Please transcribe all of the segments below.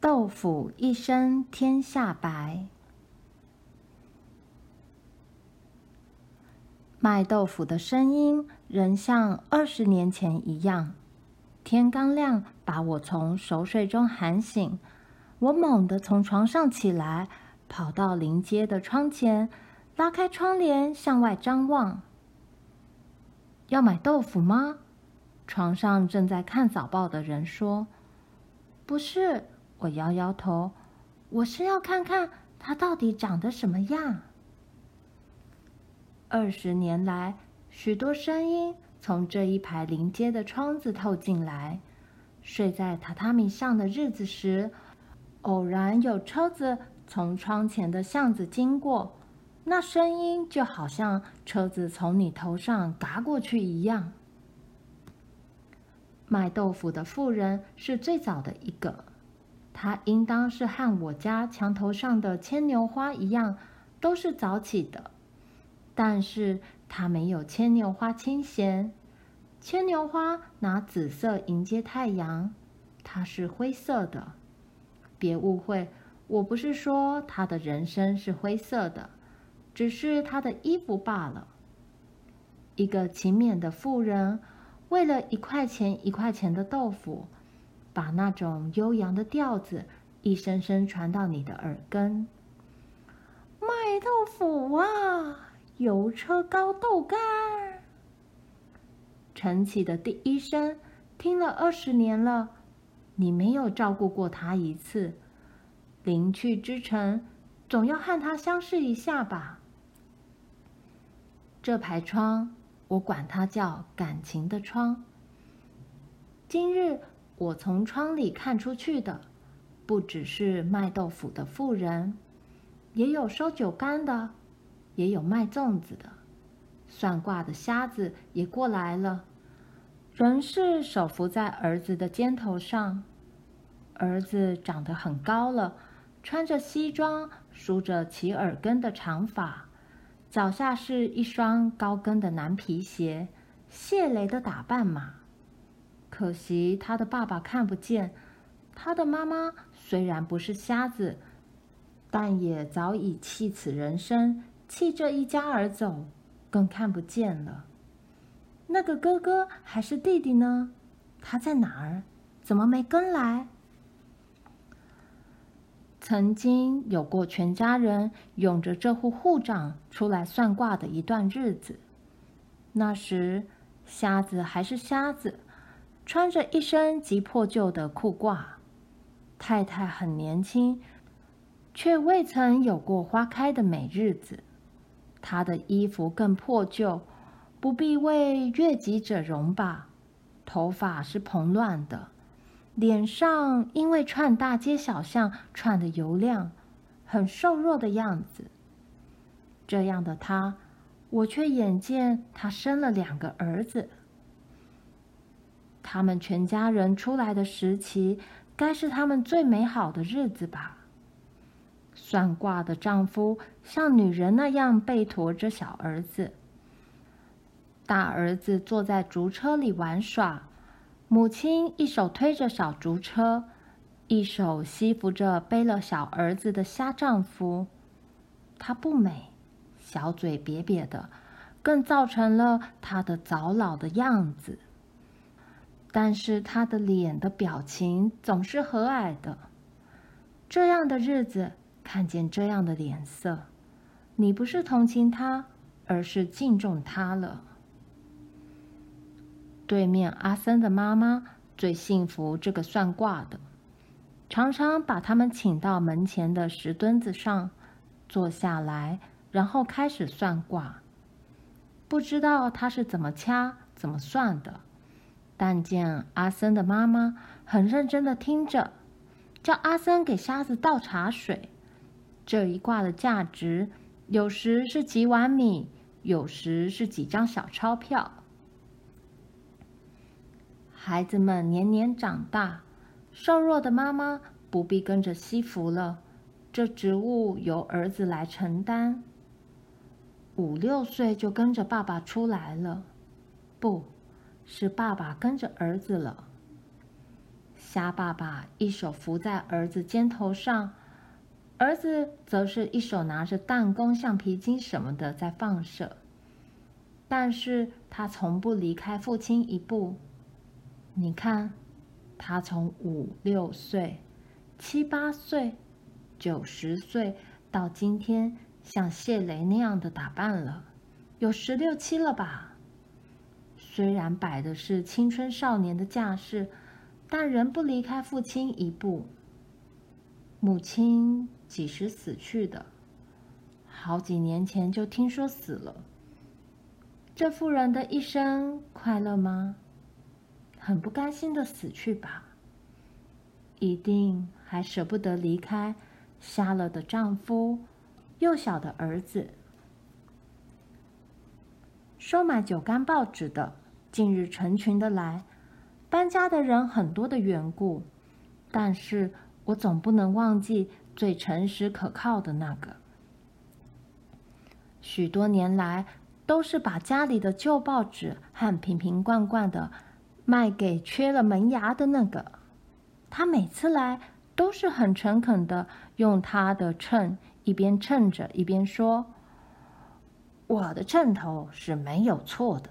豆腐一身天下白。卖豆腐的声音仍像二十年前一样。天刚亮，把我从熟睡中喊醒。我猛地从床上起来，跑到临街的窗前，拉开窗帘向外张望。要买豆腐吗？床上正在看早报的人说：“不是。”我摇摇头。我是要看看它到底长得什么样。二十年来，许多声音从这一排临街的窗子透进来。睡在榻榻米上的日子时，偶然有车子从窗前的巷子经过，那声音就好像车子从你头上嘎过去一样。卖豆腐的妇人是最早的一个，它应当是和我家墙头上的牵牛花一样，都是早起的，但是它没有牵牛花清闲。牵牛花拿紫色迎接太阳，它是灰色的。别误会，我不是说他的人生是灰色的，只是他的衣服罢了。一个勤勉的妇人，为了一块钱一块钱的豆腐，把那种悠扬的调子一声声传到你的耳根。卖豆腐啊，油车高豆干。晨起的第一声，听了二十年了。你没有照顾过他一次，临去之晨，总要和他相视一下吧。这排窗，我管它叫感情的窗。今日我从窗里看出去的，不只是卖豆腐的妇人，也有收酒干的，也有卖粽子的，算卦的瞎子也过来了，仍是手扶在儿子的肩头上。儿子长得很高了，穿着西装，梳着齐耳根的长发，脚下是一双高跟的男皮鞋，谢雷的打扮嘛。可惜他的爸爸看不见，他的妈妈虽然不是瞎子，但也早已弃此人生，弃这一家而走，更看不见了。那个哥哥还是弟弟呢？他在哪儿？怎么没跟来？曾经有过全家人拥着这户户长出来算卦的一段日子。那时，瞎子还是瞎子，穿着一身极破旧的裤褂。太太很年轻，却未曾有过花开的美日子。她的衣服更破旧，不必为悦己者容吧。头发是蓬乱的。脸上因为串大街小巷串的油亮，很瘦弱的样子。这样的他，我却眼见他生了两个儿子。他们全家人出来的时期，该是他们最美好的日子吧？算卦的丈夫像女人那样背驮着小儿子，大儿子坐在竹车里玩耍。母亲一手推着小竹车，一手吸扶着背了小儿子的瞎丈夫。她不美，小嘴瘪瘪的，更造成了她的早老的样子。但是他的脸的表情总是和蔼的。这样的日子，看见这样的脸色，你不是同情他，而是敬重他了。对面阿森的妈妈最信服这个算卦的，常常把他们请到门前的石墩子上坐下来，然后开始算卦。不知道他是怎么掐、怎么算的，但见阿森的妈妈很认真的听着，叫阿森给瞎子倒茶水。这一卦的价值，有时是几碗米，有时是几张小钞票。孩子们年年长大，瘦弱的妈妈不必跟着惜福了，这职务由儿子来承担。五六岁就跟着爸爸出来了，不是爸爸跟着儿子了。虾爸爸一手扶在儿子肩头上，儿子则是一手拿着弹弓、橡皮筋什么的在放射。但是他从不离开父亲一步。你看，他从五六岁、七八岁、九十岁到今天，像谢雷那样的打扮了，有十六七了吧？虽然摆的是青春少年的架势，但仍不离开父亲一步。母亲几时死去的？好几年前就听说死了。这妇人的一生快乐吗？很不甘心的死去吧？一定还舍不得离开瞎了的丈夫、幼小的儿子。收买酒干报纸的。近日成群的来，搬家的人很多的缘故，但是我总不能忘记最诚实可靠的那个。许多年来，都是把家里的旧报纸和瓶瓶罐罐的卖给缺了门牙的那个。他每次来都是很诚恳的，用他的秤一边称着，一边说：“我的秤头是没有错的。”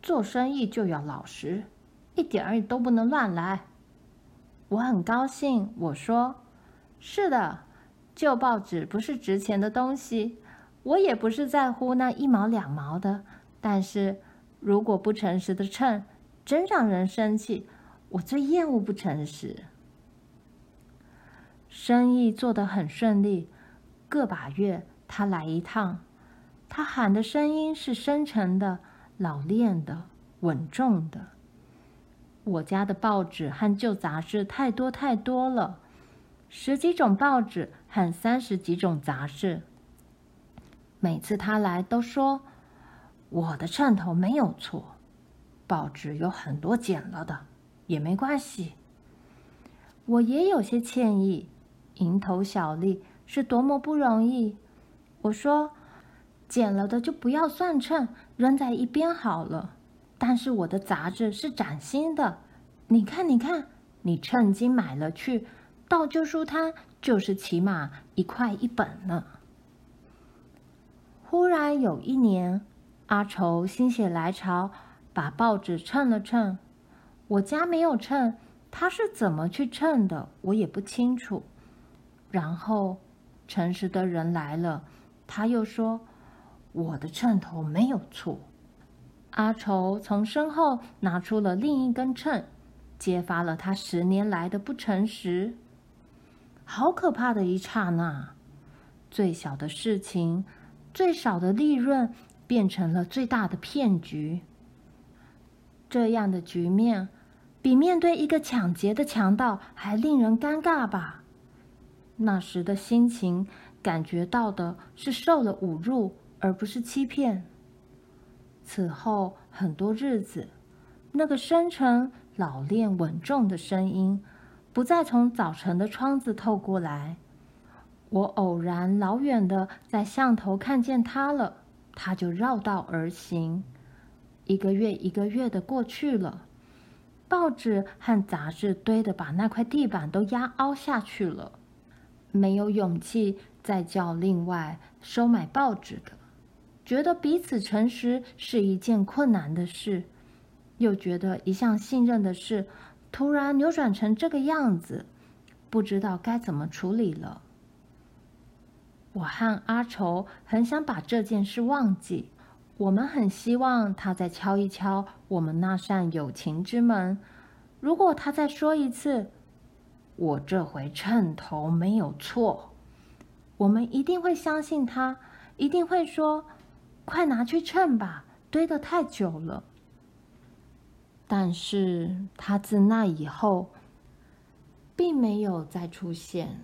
做生意就要老实，一点儿都不能乱来。我很高兴，我说：“是的，旧报纸不是值钱的东西，我也不是在乎那一毛两毛的。但是如果不诚实的秤，真让人生气。我最厌恶不诚实。生意做得很顺利，个把月他来一趟，他喊的声音是深沉的。老练的，稳重的。我家的报纸和旧杂志太多太多了，十几种报纸和三十几种杂志。每次他来都说：“我的秤头没有错，报纸有很多剪了的，也没关系。”我也有些歉意，蝇头小利是多么不容易。我说。剪了的就不要算称，扔在一边好了。但是我的杂志是崭新的，你看，你看，你称斤买了去，到旧书摊就是起码一块一本呢。忽然有一年，阿愁心血来潮，把报纸称了称。我家没有秤，他是怎么去称的，我也不清楚。然后诚实的人来了，他又说。我的秤头没有错。阿愁从身后拿出了另一根秤，揭发了他十年来的不诚实。好可怕的一刹那！最小的事情，最少的利润，变成了最大的骗局。这样的局面，比面对一个抢劫的强盗还令人尴尬吧？那时的心情，感觉到的是受了侮辱。而不是欺骗。此后很多日子，那个深沉、老练、稳重的声音，不再从早晨的窗子透过来。我偶然老远的在巷头看见他了，他就绕道而行。一个月一个月的过去了，报纸和杂志堆得把那块地板都压凹下去了，没有勇气再叫另外收买报纸的。觉得彼此诚实是一件困难的事，又觉得一向信任的事突然扭转成这个样子，不知道该怎么处理了。我和阿愁很想把这件事忘记，我们很希望他再敲一敲我们那扇友情之门。如果他再说一次“我这回秤头没有错”，我们一定会相信他，一定会说。快拿去称吧，堆得太久了。但是他自那以后，并没有再出现。